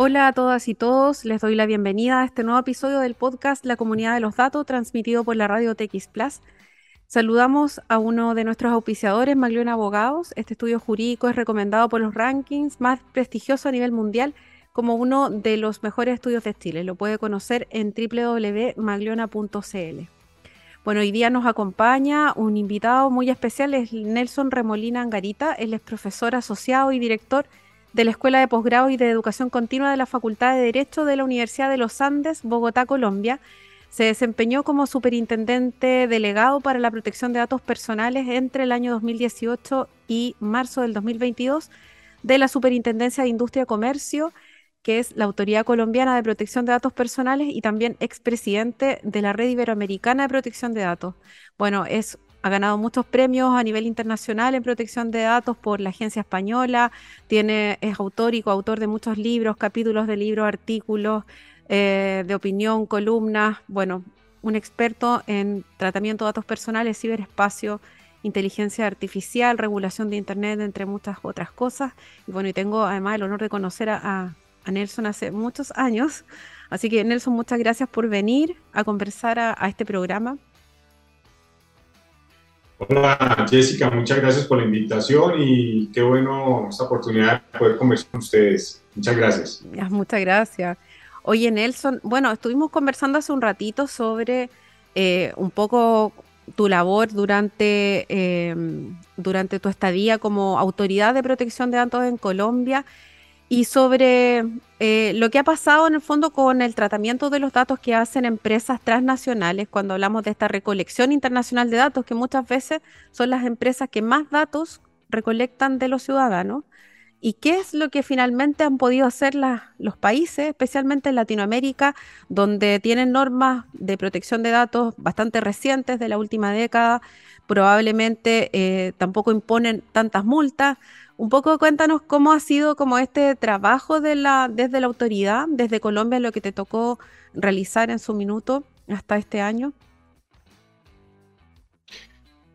Hola a todas y todos, les doy la bienvenida a este nuevo episodio del podcast La Comunidad de los Datos, transmitido por la radio TX Plus. Saludamos a uno de nuestros auspiciadores, Maglione Abogados. Este estudio jurídico es recomendado por los rankings más prestigiosos a nivel mundial como uno de los mejores estudios de Chile. Lo puede conocer en www.magliona.cl. Bueno, hoy día nos acompaña un invitado muy especial, es Nelson Remolina Angarita. Él es profesor asociado y director de la Escuela de Posgrado y de Educación Continua de la Facultad de Derecho de la Universidad de los Andes, Bogotá, Colombia. Se desempeñó como superintendente delegado para la protección de datos personales entre el año 2018 y marzo del 2022 de la Superintendencia de Industria y Comercio, que es la Autoridad Colombiana de Protección de Datos Personales y también expresidente de la Red Iberoamericana de Protección de Datos. Bueno, es ha ganado muchos premios a nivel internacional en protección de datos por la agencia española, tiene, es autor y coautor de muchos libros, capítulos de libros, artículos eh, de opinión, columnas, bueno, un experto en tratamiento de datos personales, ciberespacio, inteligencia artificial, regulación de Internet, entre muchas otras cosas. Y bueno, y tengo además el honor de conocer a, Nelson hace muchos años. Así que Nelson, muchas gracias por venir a conversar a este programa. Hola Jessica, muchas gracias por la invitación y qué bueno esta oportunidad de poder conversar con ustedes. Muchas gracias. Muchas gracias. Oye Nelson, bueno, estuvimos conversando hace un ratito sobre eh, un poco tu labor durante, em, durante tu estadía como autoridad de protección de datos en Colombia y sobre eh, lo que ha pasado en el fondo con el tratamiento de los datos que hacen empresas transnacionales cuando hablamos de esta recolección internacional de datos, que muchas veces son las empresas que más datos recolectan de los ciudadanos. ¿Y qué es lo que finalmente han podido hacer los países, especialmente en Latinoamérica, donde tienen normas de protección de datos bastante recientes de la última década? Probablemente eh, tampoco imponen tantas multas un poco cuéntanos cómo ha sido como este trabajo de la, desde la autoridad, desde Colombia, lo que te tocó realizar en su minuto hasta este año.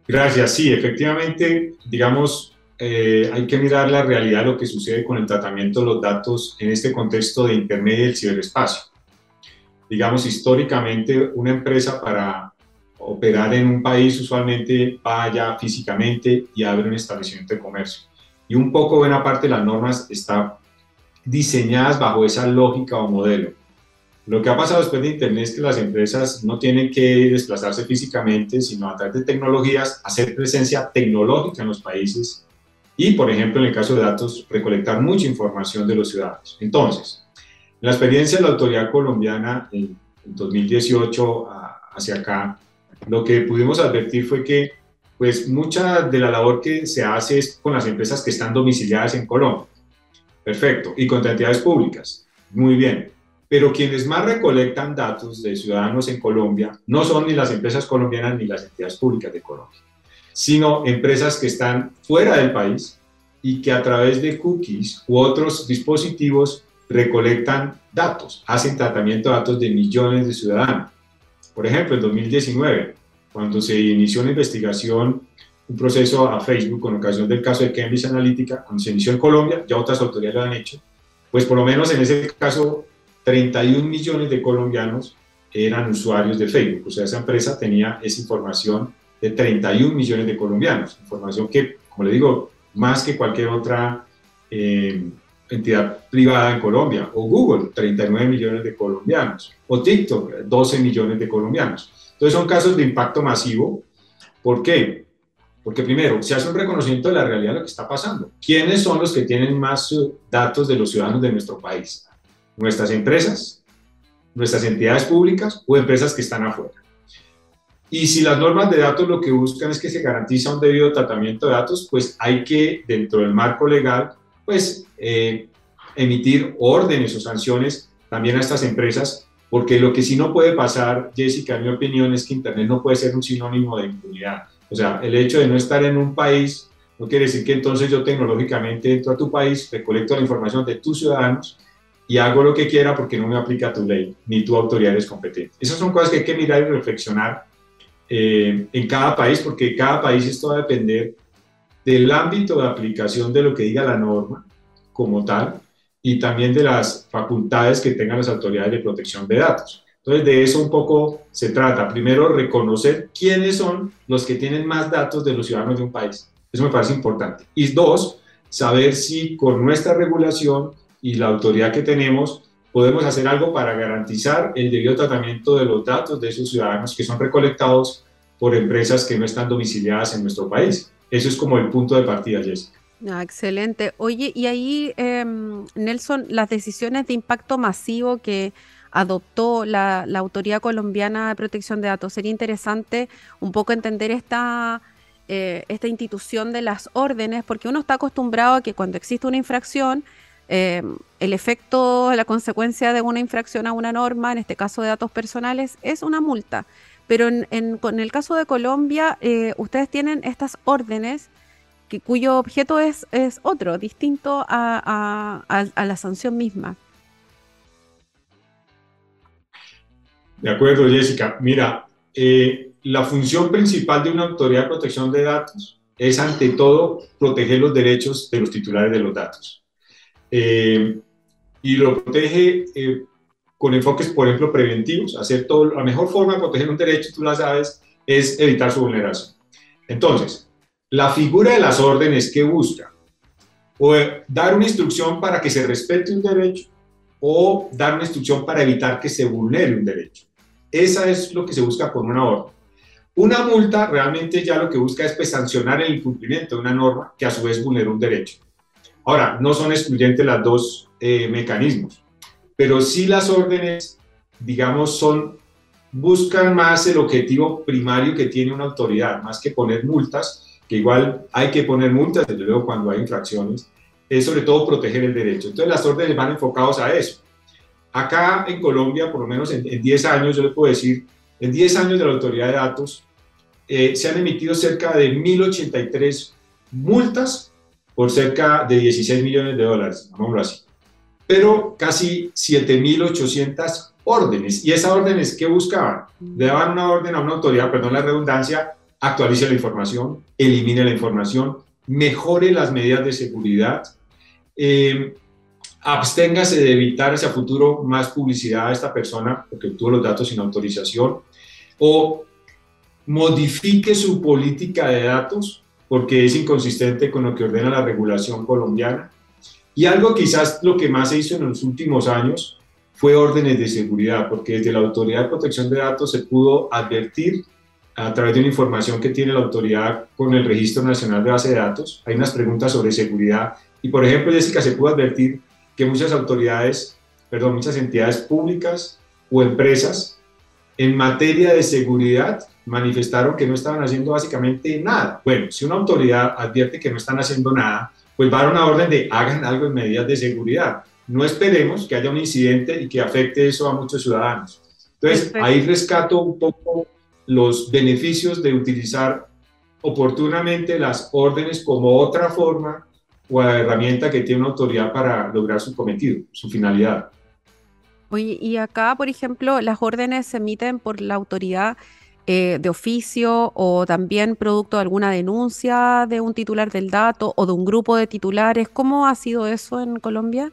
Gracias, sí, efectivamente, digamos, eh, hay que mirar la realidad de lo que sucede con el tratamiento de los datos en este contexto de Internet y el ciberespacio. Digamos, históricamente, una empresa para operar en un país usualmente va allá físicamente y abre un establecimiento de comercio y un poco buena parte de las normas están diseñadas bajo esa lógica o modelo. Lo que ha pasado después de Internet es que las empresas no tienen que desplazarse físicamente, sino a través de tecnologías, hacer presencia tecnológica en los países y, por ejemplo, en el caso de datos, recolectar mucha información de los ciudadanos. Entonces, la experiencia de la autoridad colombiana en 2018 hacia acá, lo que pudimos advertir fue que pues mucha de la labor que se hace es con las empresas que están domiciliadas en Colombia. Perfecto. Y con entidades públicas. Muy bien. Pero quienes más recolectan datos de ciudadanos en Colombia no son ni las empresas colombianas ni las entidades públicas de Colombia, sino empresas que están fuera del país y que a través de cookies u otros dispositivos recolectan datos, hacen tratamiento de datos de millones de ciudadanos. Por ejemplo, en 2019, cuando se inició una investigación, un proceso a Facebook con ocasión del caso de Cambridge Analytica, cuando se inició en Colombia, ya otras autoridades lo han hecho, pues por lo menos en ese caso 31 millones de colombianos eran usuarios de Facebook, o sea, esa empresa tenía esa información de 31 millones de colombianos, información que, como le digo, más que cualquier otra eh, entidad privada en Colombia, o Google, 39 millones de colombianos, o TikTok, 12 millones de colombianos. Entonces son casos de impacto masivo. ¿Por qué? Porque primero, se hace un reconocimiento de la realidad de lo que está pasando. ¿Quiénes son los que tienen más eh, datos de los ciudadanos de nuestro país? ¿Nuestras empresas? ¿Nuestras entidades públicas o empresas que están afuera? Y si las normas de datos lo que buscan es que se garantiza un debido tratamiento de datos, pues hay que, dentro del marco legal, pues eh, emitir órdenes o sanciones también a estas empresas porque lo que sí no puede pasar, Jessica, en mi opinión, es que Internet no puede ser un sinónimo de impunidad. O sea, el hecho de no estar en un país no quiere decir que entonces yo tecnológicamente entro a tu país, recolecto la información de tus ciudadanos y hago lo que quiera porque no me aplica tu ley ni tu autoridad es competente. Esas son cosas que hay que mirar y reflexionar eh, en cada país porque cada país esto va a depender del ámbito de aplicación de lo que diga la norma como tal y también de las facultades que tengan las autoridades de protección de datos. Entonces, de eso un poco se trata. Primero, reconocer quiénes son los que tienen más datos de los ciudadanos de un país. Eso me parece importante. Y dos, saber si con nuestra regulación y la autoridad que tenemos podemos hacer algo para garantizar el debido tratamiento de los datos de esos ciudadanos que son recolectados por empresas que no están domiciliadas en nuestro país. Eso es como el punto de partida, Jessica. Ah, excelente. Oye, y ahí, em, Nelson, las decisiones de impacto masivo que adoptó la, Autoridad Colombiana de Protección de Datos, sería interesante un poco entender esta, eh, esta institución de las órdenes, porque uno está acostumbrado a que cuando existe una infracción, em, el efecto, la consecuencia de una infracción a una norma, en este caso de datos personales, es una multa. Pero en, en, el caso de Colombia, eh, ustedes tienen estas órdenes cuyo objeto es, es otro, distinto a, la sanción misma. De acuerdo, Jessica. Mira, eh, la función principal de una autoridad de protección de datos es ante todo proteger los derechos de los titulares de los datos. Eh, y lo protege eh, con enfoques, por ejemplo, preventivos. Hacer todo, la mejor forma de proteger un derecho, tú la sabes, es evitar su vulneración. Entonces, la figura de las órdenes que busca o dar una instrucción para que se respete un derecho o dar una instrucción para evitar que se vulnere un derecho. Esa es lo que se busca con una orden. Una multa realmente ya lo que busca es pues, sancionar el incumplimiento de una norma que a su vez vulnera un derecho. Ahora, no son excluyentes los dos eh, mecanismos, pero sí las órdenes, digamos, son buscan más el objetivo primario que tiene una autoridad, más que poner multas, que igual hay que poner multas, desde luego cuando hay infracciones, es sobre todo proteger el derecho. Entonces las órdenes van enfocados a eso. Acá en Colombia, por lo menos en, 10 años, yo le puedo decir, en 10 años de la autoridad de datos, eh, se han emitido cerca de 1.083 multas por cerca de 16 millones de dólares, llamémoslo así. Pero casi 7.800 órdenes. ¿Y esas órdenes qué buscaban? Le daban una orden a una autoridad, perdón la redundancia, actualice la información, elimine la información, mejore las medidas de seguridad, eh, absténgase de evitar hacia futuro más publicidad a esta persona porque obtuvo los datos sin autorización, o modifique su política de datos porque es inconsistente con lo que ordena la regulación colombiana. Y algo quizás lo que más se hizo en los últimos años fue órdenes de seguridad, porque desde la Autoridad de Protección de Datos se pudo advertir a través de una información que tiene la autoridad con el Registro Nacional de Base de Datos. Hay unas preguntas sobre seguridad y, por ejemplo, Jessica, se pudo advertir que muchas autoridades, perdón, muchas entidades públicas o empresas en materia de seguridad manifestaron que no estaban haciendo básicamente nada. Bueno, si una autoridad advierte que no están haciendo nada, pues va a dar una orden de hagan algo en medidas de seguridad. No esperemos que haya un incidente y que afecte eso a muchos ciudadanos. Entonces, ahí rescato un poco los beneficios de utilizar oportunamente las órdenes como otra forma o herramienta que tiene una autoridad para lograr su cometido, su finalidad. Oye, y acá, por ejemplo, las órdenes se emiten por la autoridad eh, de oficio o también producto de alguna denuncia de un titular del dato o de un grupo de titulares. ¿Cómo ha sido eso en Colombia?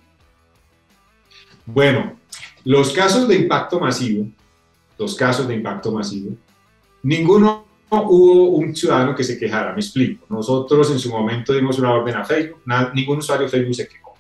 Bueno, los casos de impacto masivo, los casos de impacto masivo, Ninguno hubo un ciudadano que se quejara, me explico. Nosotros en su momento dimos una orden a Facebook, ningún usuario de Facebook se quejó.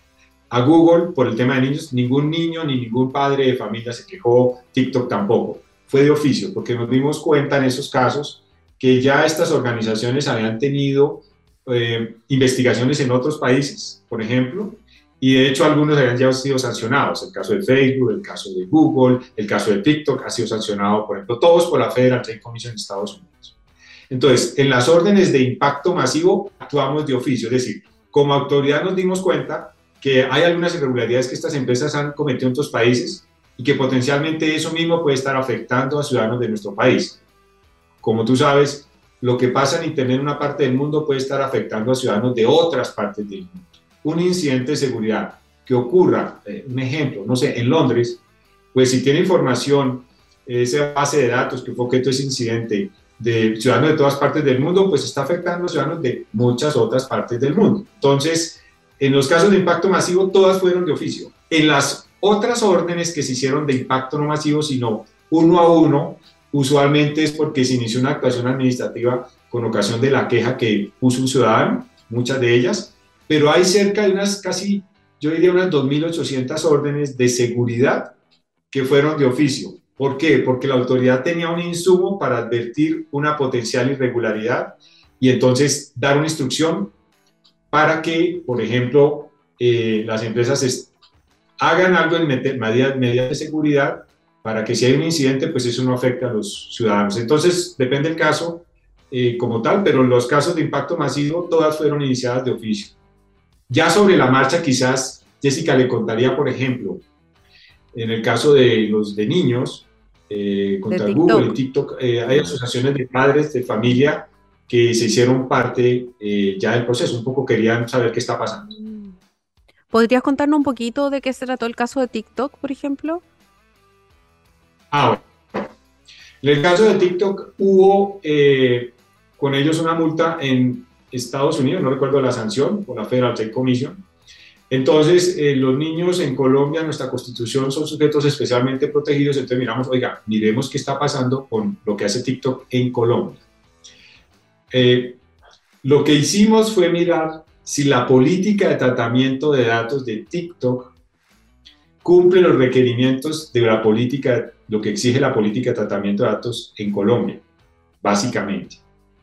A Google, por el tema de niños, ningún niño ni ningún padre de familia se quejó, TikTok tampoco. Fue de oficio, porque nos dimos cuenta en esos casos que ya estas organizaciones habían tenido eh, investigaciones en otros países, por ejemplo, y de hecho algunos habían ya sido sancionados. El caso de Facebook, el caso de Google, el caso de TikTok ha sido sancionado, por ejemplo, todos por la Federal Trade Commission de Estados Unidos. Entonces, en las órdenes de impacto masivo actuamos de oficio, es decir, como autoridad nos dimos cuenta que hay algunas irregularidades que estas empresas han cometido en otros países y que potencialmente eso mismo puede estar afectando a ciudadanos de nuestro país. Como tú sabes, lo que pasa en Internet en una parte del mundo puede estar afectando a ciudadanos de otras partes del mundo un incidente de seguridad que ocurra, eh, un ejemplo, no sé, en Londres, pues si tiene información, esa base de datos que fue objeto de ese incidente de ciudadanos de todas partes del mundo, pues está afectando a ciudadanos de muchas otras partes del mundo. Entonces, en los casos de impacto masivo, todas fueron de oficio. En las otras órdenes que se hicieron de impacto no masivo, sino uno a uno, usualmente es porque se inició una actuación administrativa con ocasión de la queja que puso un ciudadano, muchas de ellas, pero hay cerca de unas casi, yo diría unas 2.800 órdenes de seguridad que fueron de oficio. ¿Por qué? Porque la autoridad tenía un insumo para advertir una potencial irregularidad y entonces dar una instrucción para que, por ejemplo, eh, las empresas hagan algo en medidas, de seguridad para que si hay un incidente, pues eso no afecte a los ciudadanos. Entonces, depende del caso eh, como tal, pero los casos de impacto masivo, todas fueron iniciadas de oficio. Ya sobre la marcha, quizás Jessica le contaría, por ejemplo, en el caso de los de niños, eh, contra Google y TikTok, eh, hay asociaciones de padres de familia que se hicieron parte ya del proceso, un poco querían saber qué está pasando. ¿Podrías contarnos un poquito de qué se trató el caso de TikTok, por ejemplo? Ah, En el caso de TikTok hubo con ellos una multa en Estados Unidos, no recuerdo la sanción, por la Federal Trade Commission. Entonces, eh, los niños en Colombia, nuestra constitución, son sujetos especialmente protegidos. Entonces, miramos, oiga, miremos qué está pasando con lo que hace TikTok en Colombia. Eh, lo que hicimos fue mirar si la política de tratamiento de datos de TikTok cumple los requerimientos de la política, lo que exige la política de tratamiento de datos en Colombia, básicamente.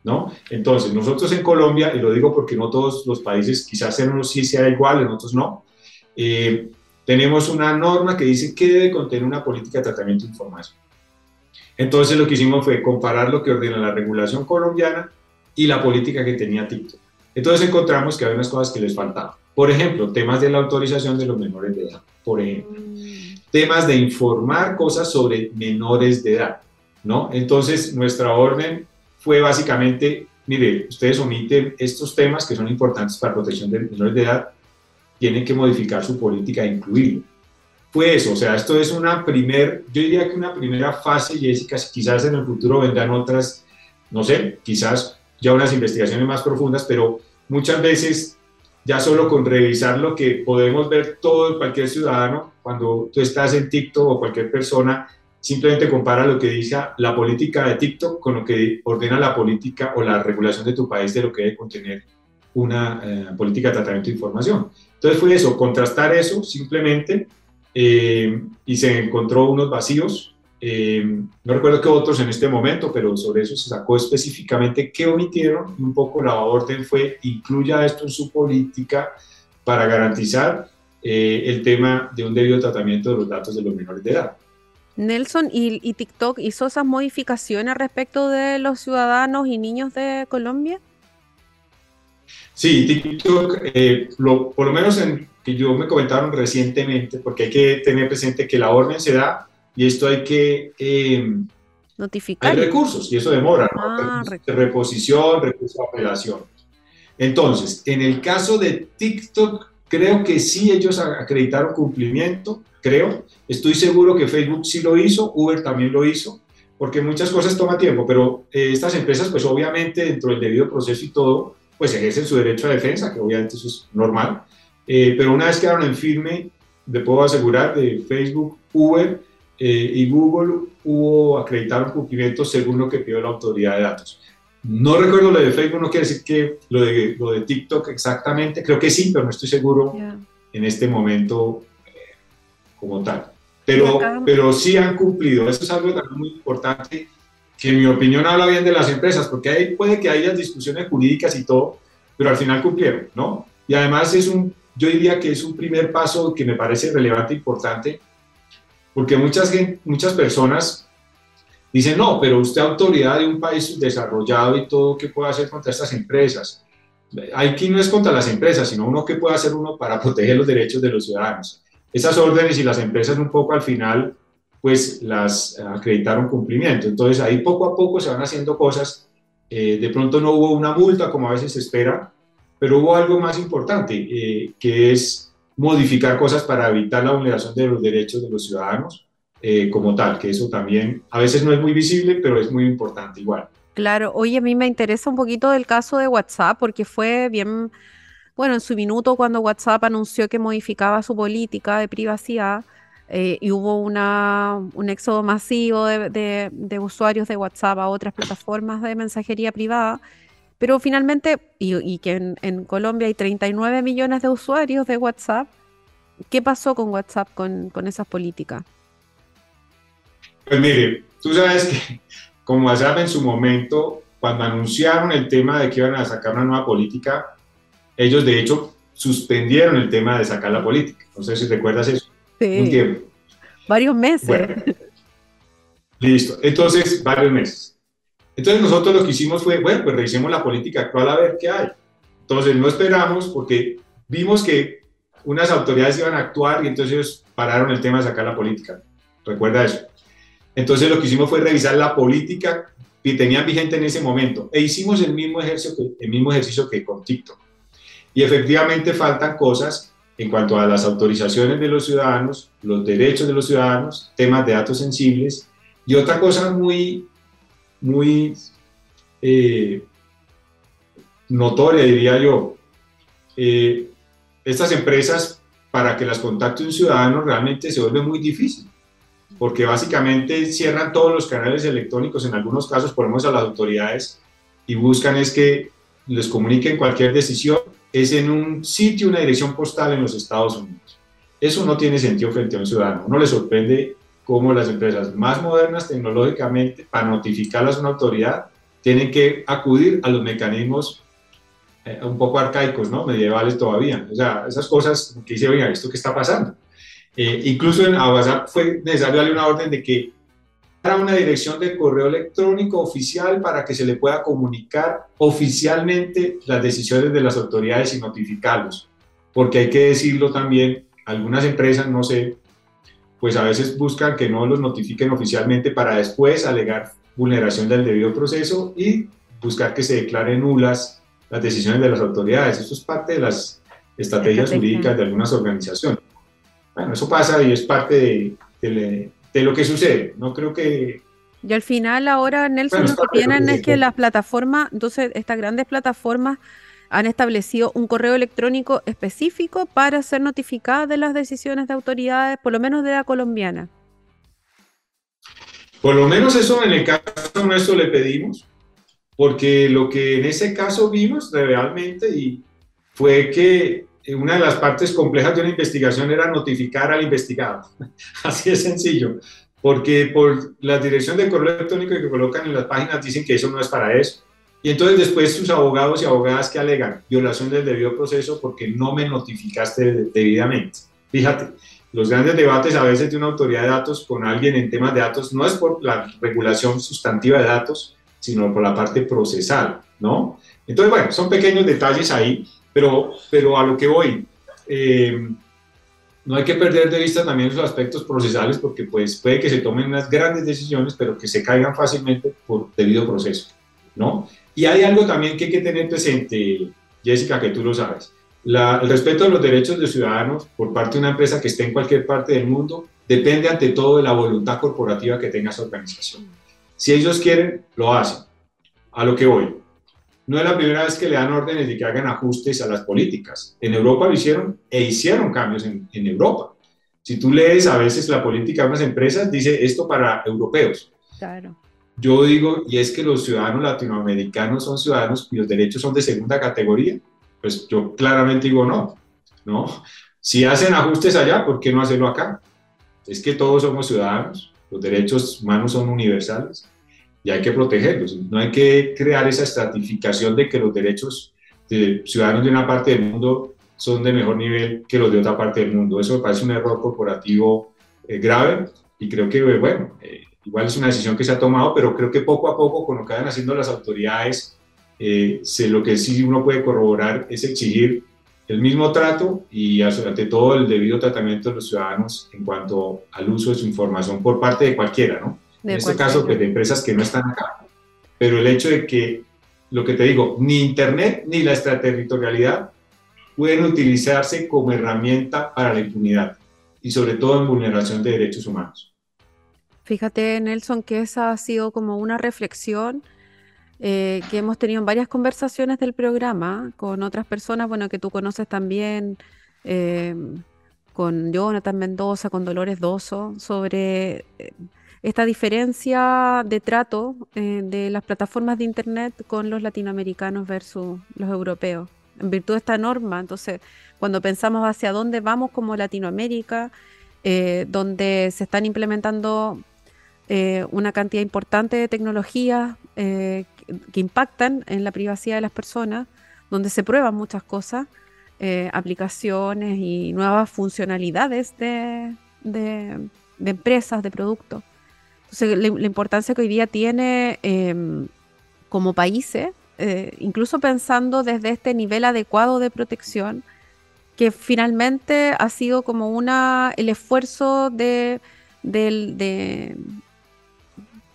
¿No? Entonces, nosotros en Colombia, y lo digo porque no todos los países, quizás en unos sí sea igual, en otros no, eh, tenemos una norma que dice que debe contener una política de tratamiento de información. Entonces, lo que hicimos fue comparar lo que ordena la regulación colombiana y la política que tenía TikTok. Entonces, encontramos que había unas cosas que les faltaban. Por ejemplo, temas de la autorización de los menores de edad, por ejemplo. Mm. Temas de informar cosas sobre menores de edad, ¿no? Entonces, nuestra orden fue básicamente, mire, ustedes omiten estos temas que son importantes para protección de menores de edad, tienen que modificar su política e incluirlo. Fue eso, o sea, esto es una primer, yo diría que una primera fase, Jessica, quizás en el futuro vendrán otras, no sé, quizás ya unas investigaciones más profundas, pero muchas veces ya solo con revisar lo que podemos ver todo cualquier ciudadano, cuando tú estás en TikTok o cualquier persona, simplemente compara lo que dice la política de TikTok con lo que ordena la política o la regulación de tu país de lo que debe contener una eh, política de tratamiento de información. Entonces fue eso, contrastar eso simplemente eh, y se encontró unos vacíos. Eh, no recuerdo qué otros en este momento, pero sobre eso se sacó específicamente qué omitieron y un poco la orden fue incluya esto en su política para garantizar el tema de un debido tratamiento de los datos de los menores de edad. Nelson, ¿y, TikTok hizo esas modificaciones respecto de los ciudadanos y niños de Colombia? Sí, TikTok, eh, por lo menos en que yo me comentaron recientemente, porque hay que tener presente que la orden se da y esto hay que em, notificar. Hay recursos y eso demora, ¿no? Ah, reposición, recurso de apelación. Entonces, en el caso de TikTok, creo que sí ellos acreditaron cumplimiento creo. Estoy seguro que Facebook sí lo hizo, Uber también lo hizo, porque muchas cosas toman tiempo, pero eh, estas empresas, pues obviamente dentro del debido proceso y todo, pues ejercen su derecho a defensa, que obviamente eso es normal, eh, pero una vez quedaron en firme, le puedo asegurar, de Facebook, Uber eh, y Google hubo acreditaron cumplimiento según lo que pidió la autoridad de datos. No recuerdo lo de Facebook, no quiere decir que lo de, lo de TikTok exactamente, creo que sí, pero no estoy seguro en este momento como tal. Pero, pero sí han cumplido. Eso es algo también muy importante, que en mi opinión habla bien de las empresas, porque ahí puede que haya discusiones jurídicas y todo, pero al final cumplieron, ¿no? Y además es un, yo diría que es un primer paso que me parece relevante e importante, porque muchas, muchas personas dicen, no, pero usted autoridad de un país desarrollado y todo, ¿qué puede hacer contra estas empresas? Aquí no es contra las empresas, sino uno qué puede hacer uno para proteger los derechos de los ciudadanos esas órdenes y las empresas un poco al final pues las acreditaron cumplimiento. Entonces ahí poco a poco se van haciendo cosas. Eh, de pronto no hubo una multa como a veces se espera, pero hubo algo más importante, eh, que es modificar cosas para evitar la vulneración de los derechos de los ciudadanos eh, como tal, que eso también a veces no es muy visible, pero es muy importante igual. Claro, oye, a mí me interesa un poquito del caso de WhatsApp porque fue bien bueno, en su minuto cuando WhatsApp anunció que modificaba su política de privacidad eh, y hubo una, un éxodo masivo de, usuarios de WhatsApp a otras plataformas de mensajería privada, pero finalmente, y, que en, Colombia hay 39 millones de usuarios de WhatsApp, ¿qué pasó con WhatsApp con, con esas políticas? Pues mire, tú sabes que como WhatsApp en su momento, cuando anunciaron el tema de que iban a sacar una nueva política, ellos de hecho suspendieron el tema de sacar la política. No sé si recuerdas eso. Sí. Un tiempo. Varios meses. listo. Entonces, varios meses. Entonces nosotros lo que hicimos fue, bueno, pues revisemos la política actual a ver qué hay. Entonces no esperamos porque vimos que unas autoridades iban a actuar y entonces pararon el tema de sacar la política. Recuerda eso. Entonces lo que hicimos fue revisar la política que tenían vigente en ese momento e hicimos el mismo ejercicio que, el mismo ejercicio que con TikTok. Y efectivamente faltan cosas en cuanto a las autorizaciones de los ciudadanos, los derechos de los ciudadanos, temas de datos sensibles y otra cosa muy, muy eh, notoria, diría yo. Eh, estas empresas, para que las contacte un ciudadano, realmente se vuelve muy difícil porque básicamente cierran todos los canales electrónicos, en algunos casos ponemos a las autoridades y buscan es que les comuniquen cualquier decisión, es en un sitio, una dirección postal en los Estados Unidos. Eso no tiene sentido frente a un ciudadano. No le sorprende cómo las empresas más modernas tecnológicamente, para notificarlas a una autoridad, tienen que acudir a los mecanismos eh, un poco arcaicos, ¿no? Medievales todavía. O sea, esas cosas que dice, oiga, ¿esto qué está pasando? Eh, incluso en WhatsApp fue necesario darle una orden de que para una dirección de correo electrónico oficial para que se le pueda comunicar oficialmente las decisiones de las autoridades y notificarlos. Porque hay que decirlo también, algunas empresas, no sé, pues a veces buscan que no los notifiquen oficialmente para después alegar vulneración del debido proceso y buscar que se declaren nulas las decisiones de las autoridades. Esto es parte de las estrategias jurídicas de algunas organizaciones. Bueno, eso pasa y es parte de, lo que sucede. No creo que... Y al final ahora, Nelson, lo que tienen es que las plataformas, entonces estas grandes plataformas han establecido un correo electrónico específico para ser notificadas de las decisiones de autoridades, por lo menos de la colombiana. Por lo menos eso en el caso nuestro le pedimos, porque lo que en ese caso vimos realmente y fue que una de las partes complejas de una investigación era notificar al investigado. Así de sencillo, porque por la dirección de correo electrónico que colocan en las páginas dicen que eso no es para eso. Y entonces después sus abogados y abogadas que alegan violación del debido proceso porque no me notificaste debidamente. Fíjate, los grandes debates a veces de una autoridad de datos con alguien en temas de datos no es por la regulación sustantiva de datos, sino por la parte procesal, ¿no? Entonces, bueno, son pequeños detalles ahí pero, pero a lo que voy, eh, no hay que perder de vista también los aspectos procesales porque pues puede que se tomen unas grandes decisiones, pero que se caigan fácilmente por debido proceso, ¿no? Y hay algo también que hay que tener presente, Jessica, que tú lo sabes. el respeto a los derechos de ciudadanos por parte de una empresa que esté en cualquier parte del mundo depende ante todo de la voluntad corporativa que tenga esa organización. Si ellos quieren, lo hacen. A lo que voy. No es la primera vez que le dan órdenes de que hagan ajustes a las políticas. En Europa lo hicieron e hicieron cambios en, Europa. Si tú lees a veces la política de unas empresas, dice esto para europeos. Claro. Yo digo, y es que los ciudadanos latinoamericanos son ciudadanos cuyos derechos son de segunda categoría. Pues yo claramente digo no, ¿no? Si hacen ajustes allá, ¿por qué no hacerlo acá? Es que todos somos ciudadanos, los derechos humanos son universales y hay que protegerlos. No hay que crear esa estratificación de que los derechos de ciudadanos de una parte del mundo son de mejor nivel que los de otra parte del mundo. Eso me parece un error corporativo eh, grave y creo que, bueno, eh, igual es una decisión que se ha tomado, pero creo que poco a poco con lo que vayan haciendo las autoridades, eh, lo que sí uno puede corroborar es exigir el mismo trato y ante todo el debido tratamiento de los ciudadanos en cuanto al uso de su información por parte de cualquiera, ¿no? En este caso, pues, de empresas que no están acá. Pero el hecho de que, lo que te digo, ni Internet ni la extraterritorialidad pueden utilizarse como herramienta para la impunidad y sobre todo en vulneración de derechos humanos. Fíjate, Nelson, que esa ha sido como una reflexión eh, que hemos tenido varias conversaciones del programa con otras personas, bueno, que tú conoces también, eh, con Jonathan Mendoza, con Dolores Doso, sobre eh, esta diferencia de trato de las plataformas de Internet con los latinoamericanos versus los europeos, en virtud de esta norma. Entonces, cuando pensamos hacia dónde vamos como Latinoamérica, donde se están implementando una cantidad importante de tecnologías eh, que impactan en la privacidad de las personas, donde se prueban muchas cosas, eh, aplicaciones y nuevas funcionalidades de, empresas, de productos. Entonces, la, importancia que hoy día tiene em, como países, eh, incluso pensando desde este nivel adecuado de protección, que finalmente ha sido como una, el esfuerzo de,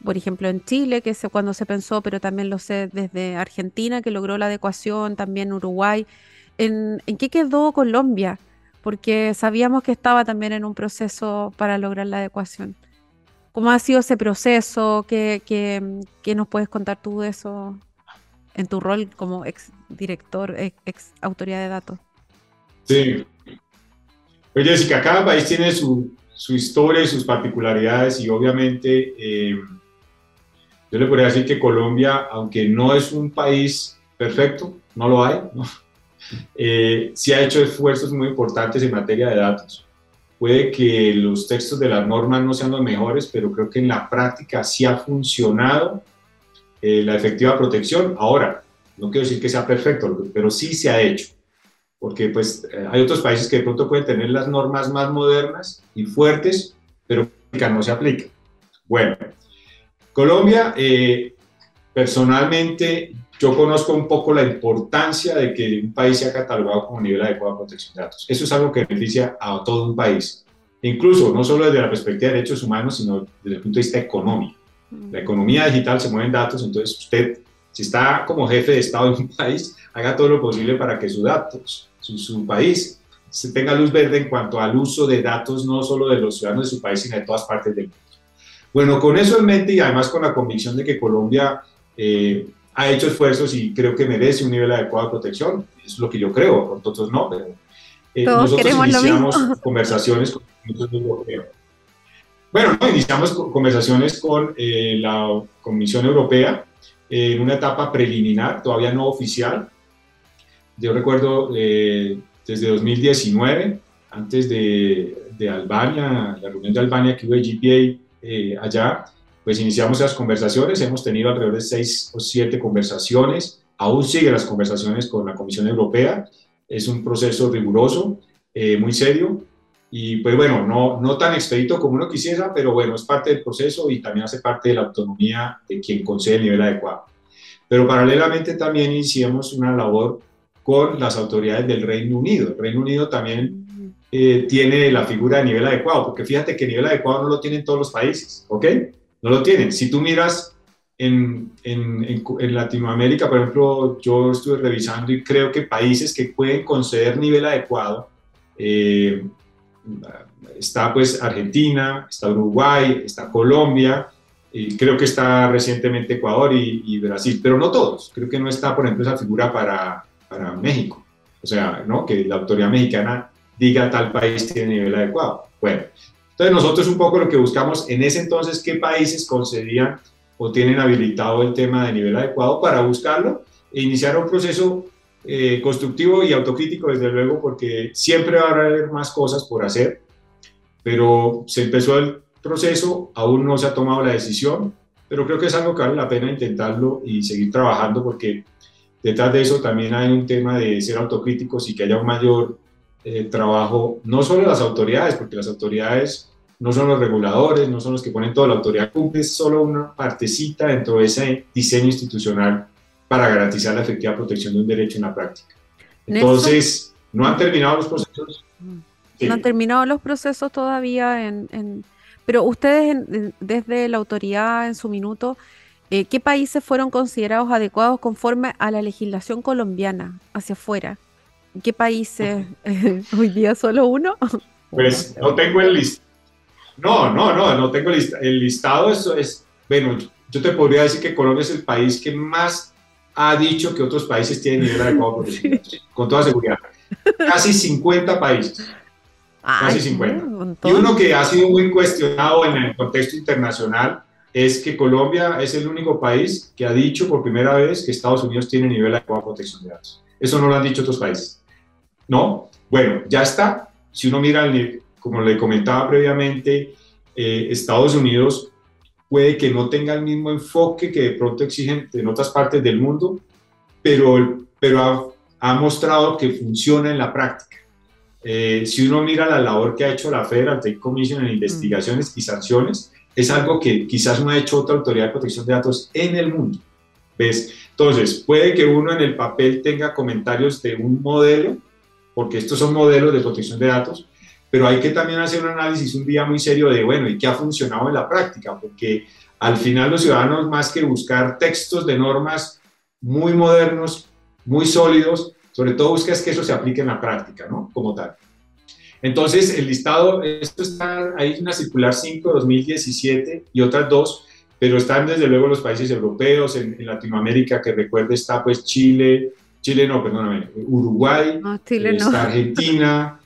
por ejemplo, en Chile, que es cuando se pensó, pero también lo sé desde Argentina, que logró la adecuación, también Uruguay. ¿En, qué quedó Colombia? Porque sabíamos que estaba también en un proceso para lograr la adecuación. ¿Cómo ha sido ese proceso? ¿Qué, qué, nos puedes contar tú de eso en tu rol como ex director, ex, autoridad de datos? Sí. Pues Jessica, cada país tiene su, su historia y sus particularidades y obviamente eh, yo le podría decir que Colombia, aunque no es un país perfecto, no lo hay, eh, sí ha hecho esfuerzos muy importantes en materia de datos. Puede que los textos de las normas no sean los mejores, pero creo que en la práctica sí ha funcionado eh, la efectiva protección. Ahora, no quiero decir que sea perfecto, pero sí se ha hecho. Porque pues eh, hay otros países que de pronto pueden tener las normas más modernas y fuertes, pero no se aplica. Bueno, Colombia, eh, personalmente, yo conozco un poco la importancia de que un país sea catalogado como nivel adecuado de protección de datos. Eso es algo que beneficia a todo un país, incluso no solo desde la perspectiva de derechos humanos, sino desde el punto de vista económico. La economía digital se mueve en datos, entonces usted, si está como jefe de Estado de un país, haga todo lo posible para que sus datos, su, su país, se tenga luz verde en cuanto al uso de datos no solo de los ciudadanos de su país, sino de todas partes del mundo. Bueno, con eso en mente y además con la convicción de que Colombia eh, ha hecho esfuerzos y creo que merece un nivel adecuado de protección, es lo que yo creo, con todos no, pero eh, nosotros iniciamos conversaciones con Bueno, iniciamos conversaciones con eh, la Comisión Europea en una etapa preliminar, todavía no oficial. Yo recuerdo desde 2019, antes de, de Albania, la reunión de Albania que hubo de GPA, eh, allá, pues iniciamos las conversaciones, hemos tenido alrededor de seis o siete conversaciones, aún siguen las conversaciones con la Comisión Europea, es un proceso riguroso, eh, muy serio, y pues bueno, no, no tan expedito como uno quisiera, pero bueno, es parte del proceso y también hace parte de la autonomía de quien concede el nivel adecuado. Pero paralelamente también iniciamos una labor con las autoridades del Reino Unido. El Reino Unido también eh, tiene la figura de nivel adecuado, porque fíjate que nivel adecuado no lo tienen todos los países, ¿ok? No lo tienen. Si tú miras en, en, en, Latinoamérica, por ejemplo, yo estuve revisando y creo que países que pueden conceder nivel adecuado, eh, está pues Argentina, está Uruguay, está Colombia, y creo que está recientemente Ecuador y, Brasil, pero no todos. Creo que no está, por ejemplo, esa figura para, para México. O sea, ¿no? que la autoridad mexicana diga tal país tiene nivel adecuado. Bueno, entonces nosotros un poco lo que buscamos en ese entonces, qué países concedían o tienen habilitado el tema de nivel adecuado para buscarlo e iniciar un proceso eh, constructivo y autocrítico, desde luego, porque siempre va a haber más cosas por hacer, pero se empezó el proceso, aún no se ha tomado la decisión, pero creo que es algo que vale la pena intentarlo y seguir trabajando porque detrás de eso también hay un tema de ser autocríticos y que haya un mayor eh, trabajo no solo las autoridades, porque las autoridades no son los reguladores, no son los que ponen toda la autoridad, cumple solo una partecita dentro de ese diseño institucional para garantizar la efectiva protección de un derecho en la práctica. Entonces, no han terminado los procesos. No han terminado los procesos todavía, en, pero ustedes desde la autoridad en su minuto, eh, ¿qué países fueron considerados adecuados conforme a la legislación colombiana hacia afuera? ¿Qué países? ¿Hoy día solo uno? Pues no tengo el listado. No, no, no, no tengo el, listado. El listado es, es, bueno, yo te podría decir que Colombia es el país que más ha dicho que otros países tienen nivel adecuado de datos, con toda seguridad. Casi 50 países. casi 50. Y uno que ha sido muy cuestionado en el contexto internacional es que Colombia es el único país que ha dicho por primera vez que Estados Unidos tiene nivel adecuado de protección de datos. Eso no lo han dicho otros países. ¿No? Bueno, ya está. Si uno mira, como le comentaba previamente, eh, Estados Unidos puede que no tenga el mismo enfoque que de pronto exigen en otras partes del mundo, pero, pero ha, mostrado que funciona en la práctica. Eh, si uno mira la labor que ha hecho la Federal Trade Commission en investigaciones y sanciones, es algo que quizás no ha hecho otra autoridad de protección de datos en el mundo. ¿Ves? Entonces, puede que uno en el papel tenga comentarios de un modelo, porque estos son modelos de protección de datos, pero hay que también hacer un análisis un día muy serio de, bueno, ¿y qué ha funcionado en la práctica? Porque al final los ciudadanos, más que buscar textos de normas muy modernos, muy sólidos, sobre todo buscas que eso se aplique en la práctica, ¿no? Como tal. Entonces, el listado, esto está, hay una circular 5 2017 y otras dos, pero están desde luego los países europeos, en, Latinoamérica, que recuerde está pues Chile, Chile no, perdóname, Uruguay, está Argentina,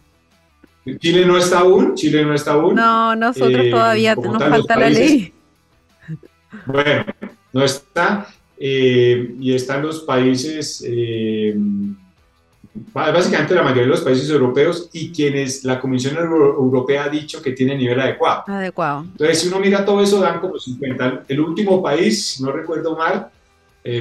Chile no está aún, Chile no está aún. No, nosotros eh, todavía nos falta la ley. Bueno, no está. Eh, y están los países, eh, básicamente la mayoría de los países europeos y quienes la Comisión Europea ha dicho que tiene nivel adecuado. Adecuado. Entonces, si uno mira todo eso, dan como 50. El último país, si no recuerdo mal,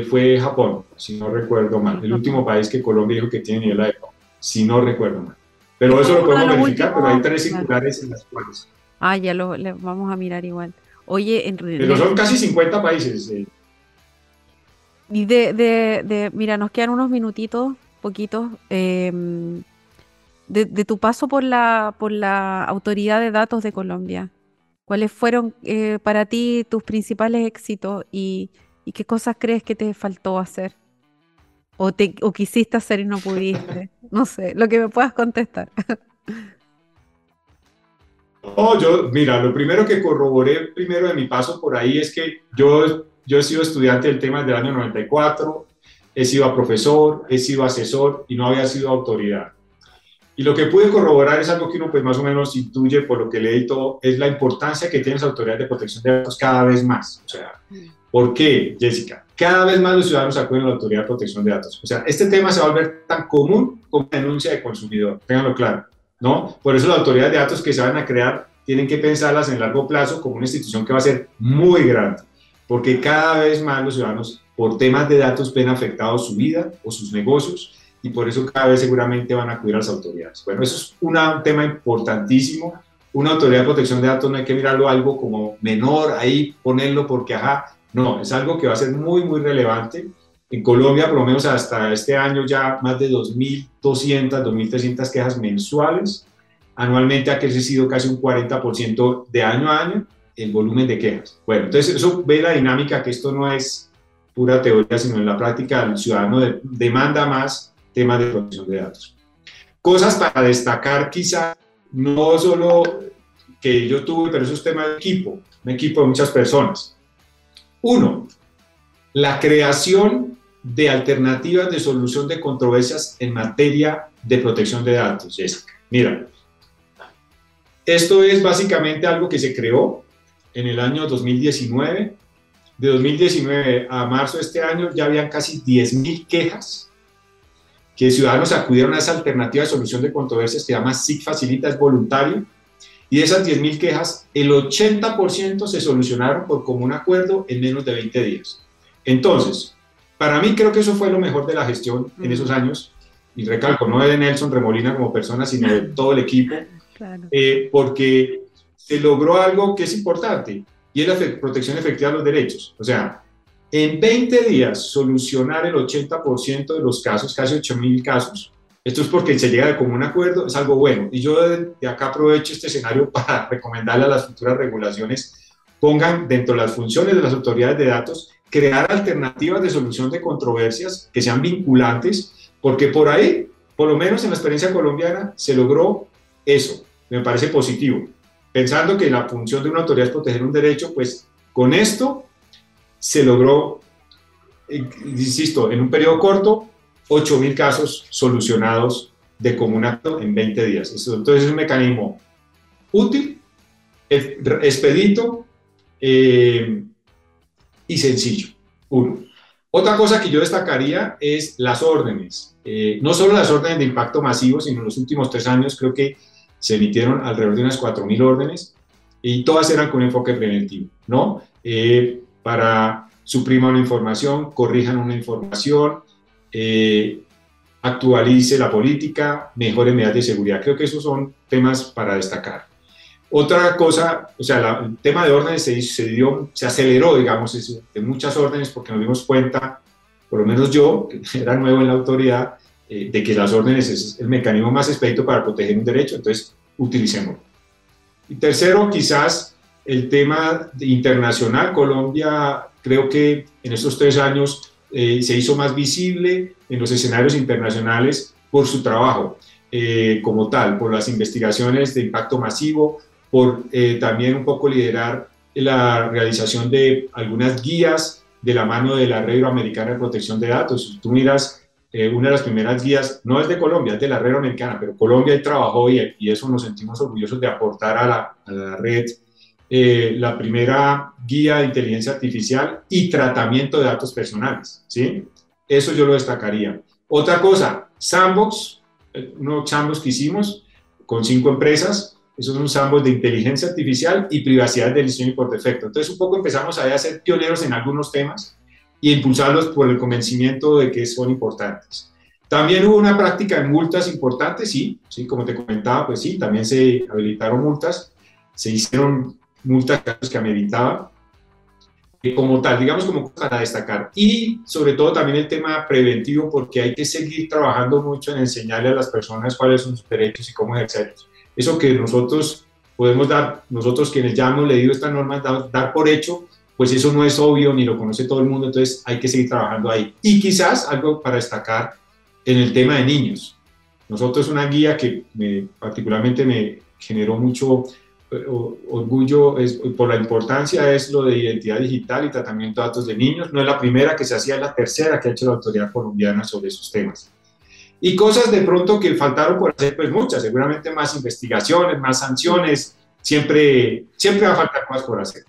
fue Japón, si no recuerdo mal. El último país que Colombia dijo que tiene nivel adecuado, si no recuerdo mal. Pero eso lo podemos verificar, pero hay tres circulares en las cuales. Ah, ya lo vamos a mirar igual. Oye, en Pero son casi 50 países. Eh. Y de, de, de, mira, nos quedan unos minutitos, poquitos, em, de, de, tu paso por la, por la Autoridad de Datos de Colombia. ¿Cuáles fueron eh, para ti tus principales éxitos y, y qué cosas crees que te faltó hacer? O, te, o quisiste hacer y no pudiste. No sé, lo que me puedas contestar. Oh, yo, mira, lo primero que corroboré primero de mi paso por ahí es que yo, yo he sido estudiante del tema desde el año 94, he sido profesor, he sido asesor y no había sido autoridad. Y lo que pude corroborar es algo que uno pues más o menos intuye por lo que leí todo, es la importancia que tienen las autoridades de protección de datos cada vez más. O sea, ¿por qué, Jessica? cada vez más los ciudadanos acuden a la Autoridad de Protección de Datos. O sea, este tema se va a volver tan común como la denuncia de consumidor, ténganlo claro, ¿no? Por eso las autoridades de datos que se van a crear tienen que pensarlas en largo plazo como una institución que va a ser muy grande, porque cada vez más los ciudadanos por temas de datos ven afectados su vida o sus negocios y por eso cada vez seguramente van a acudir a las autoridades. Bueno, eso es un tema importantísimo. Una autoridad de protección de datos no hay que mirarlo algo como menor, ahí ponerlo porque, ajá, no, es algo que va a ser muy, muy relevante. En Colombia, por lo menos hasta este año, ya más de 2.200, 2.300 quejas mensuales. Anualmente ha crecido casi un 40% de año a año el volumen de quejas. Bueno, entonces eso ve la dinámica que esto no es pura teoría, sino en la práctica el ciudadano demanda más temas de protección de datos. Cosas para destacar quizá, no solo que yo tuve, pero eso es tema de equipo, un equipo de muchas personas. Uno, la creación de alternativas de solución de controversias en materia de protección de datos. Mira, esto es básicamente algo que se creó en el año 2019. De 2019 a marzo de este año ya habían casi 10.000 quejas que ciudadanos acudieron a esa alternativa de solución de controversias que se llama SIC Facilita, es voluntario, y de esas 10.000 quejas, el 80% se solucionaron por común acuerdo en menos de 20 días. Entonces, para mí creo que eso fue lo mejor de la gestión en esos años, y recalco, no de Nelson Remolina como persona, sino de todo el equipo, eh, porque se logró algo que es importante, y es la protección efectiva de los derechos. O sea, en 20 días solucionar el 80% de los casos, casi 8.000 casos, esto es porque se llega de común acuerdo, es algo bueno. Y yo de, acá aprovecho este escenario para recomendarle a las futuras regulaciones, pongan dentro de las funciones de las autoridades de datos, crear alternativas de solución de controversias que sean vinculantes, porque por ahí, por lo menos en la experiencia colombiana, se logró eso. Me parece positivo. Pensando que la función de una autoridad es proteger un derecho, pues con esto se logró, eh, insisto, en un periodo corto, 8.000 casos solucionados de comunato en 20 días. Entonces es un mecanismo útil, expedito eh, y sencillo. Uno. Otra cosa que yo destacaría es las órdenes. Eh, no solo las órdenes de impacto masivo, sino en los últimos tres años creo que se emitieron alrededor de unas 4.000 órdenes y todas eran con enfoque preventivo, ¿no? Eh, para suprimir una información, corrijan una información, eh, actualice la política, mejore medidas de seguridad. Creo que esos son temas para destacar. Otra cosa, o sea, el tema de órdenes se, dio, se aceleró, digamos, de muchas órdenes porque nos dimos cuenta, por lo menos yo, que era nuevo en la autoridad, eh, de que las órdenes es el mecanismo más expedito para proteger un derecho, entonces utilicémoslo. Y tercero, quizás el tema internacional. Colombia creo que en estos tres años eh, se hizo más visible en los escenarios internacionales por su trabajo eh, como tal, por las investigaciones de impacto masivo, por eh, también un poco liderar la realización de algunas guías de la mano de la Red Iberoamericana de Protección de Datos. Tú miras una de las primeras guías, no es de Colombia, es de la red americana, pero Colombia trabajó y, y eso nos sentimos orgullosos de aportar a la red eh, la primera guía de inteligencia artificial y tratamiento de datos personales, ¿sí? Eso yo lo destacaría. Otra cosa, Sandbox, eh, unos Sandbox que hicimos con cinco empresas, esos son sandbox de inteligencia artificial y privacidad de diseño por defecto. Entonces, un poco empezamos a ser pioneros en algunos temas y impulsarlos por el convencimiento de que son importantes. También hubo una práctica de multas importantes, sí, sí, como te comentaba, pues sí, también se habilitaron multas, se hicieron multas que ameritaba como tal, digamos como para destacar. Y sobre todo también el tema preventivo, porque hay que seguir trabajando mucho en enseñarle a las personas cuáles son sus derechos y cómo ejercerlos. Eso que nosotros podemos dar, nosotros quienes ya hemos leído esta norma, dar, por hecho, pues eso no es obvio ni lo conoce todo el mundo, entonces hay que seguir trabajando ahí. Y quizás algo para destacar en el tema de niños. Nosotros una guía que me, particularmente me generó mucho orgullo es, por la importancia es lo de identidad digital y tratamiento de datos de niños. No es la primera que se hacía, es la tercera que ha hecho la autoridad colombiana sobre esos temas. Y cosas de pronto que faltaron por hacer, pues muchas, seguramente más investigaciones, más sanciones, siempre, siempre va a faltar cosas por hacer.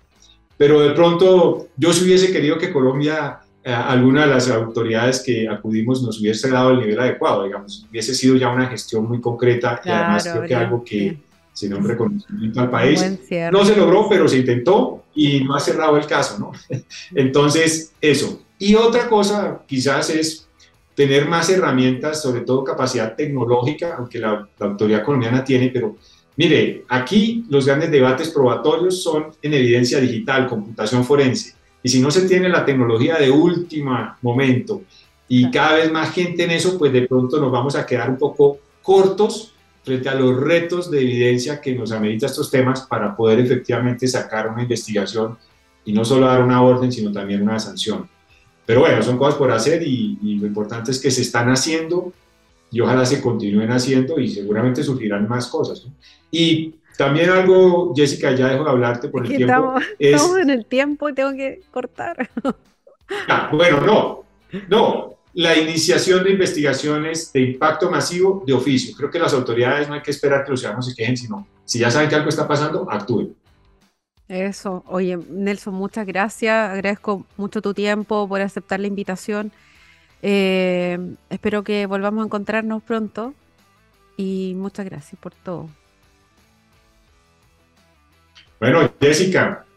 Pero de pronto yo si hubiese querido que Colombia, eh, alguna de las autoridades que acudimos nos hubiese dado el nivel adecuado, digamos, hubiese sido ya una gestión muy concreta y además creo que algo que sin un reconocimiento al país. No se logró, pero se intentó y no ha cerrado el caso, ¿no? Entonces, eso. Y otra cosa quizás es tener más herramientas, sobre todo capacidad tecnológica, aunque la, autoridad colombiana tiene, pero mire, aquí los grandes debates probatorios son en evidencia digital, computación forense. Y si no se tiene la tecnología de último momento y cada vez más gente en eso, pues de pronto nos vamos a quedar un poco cortos frente a los retos de evidencia que nos amerita estos temas para poder efectivamente sacar una investigación y no solo dar una orden, sino también una sanción. Pero bueno, son cosas por hacer y, lo importante es que se están haciendo y ojalá se continúen haciendo y seguramente surgirán más cosas. Y también algo, Jessica, ya dejo de hablarte por el tiempo. Estamos, estamos en el tiempo y tengo que cortar. Ah, bueno, no, no, la iniciación de investigaciones de impacto masivo de oficio. Creo que las autoridades no hay que esperar que los ciudadanos se quejen, sino si ya saben que algo está pasando, actúen. Eso, oye, Nelson, muchas gracias. Agradezco mucho tu tiempo por aceptar la invitación. Eh, espero que volvamos a encontrarnos pronto y muchas gracias por todo. Bueno, Jessica,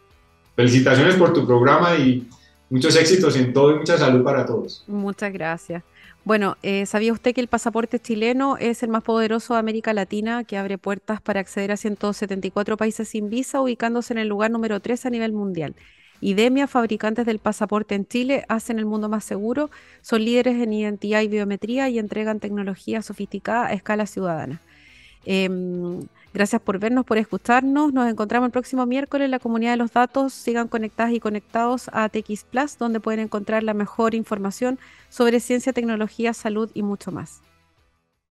felicitaciones por tu programa y muchos éxitos en todo y mucha salud para todos. Muchas gracias. Bueno, eh, ¿sabía usted que el pasaporte chileno es el más poderoso de América Latina, que abre puertas para acceder a 174 países sin visa, ubicándose en el lugar número 3 a nivel mundial? IDEMIA, fabricantes del pasaporte en Chile, hacen el mundo más seguro, son líderes en identidad y biometría y entregan tecnología sofisticada a escala ciudadana. Em, Gracias por vernos, por escucharnos. Nos encontramos el próximo miércoles en la comunidad de los datos. Sigan conectadas y conectados a TX Plus, donde pueden encontrar la mejor información sobre ciencia, tecnología, salud y mucho más.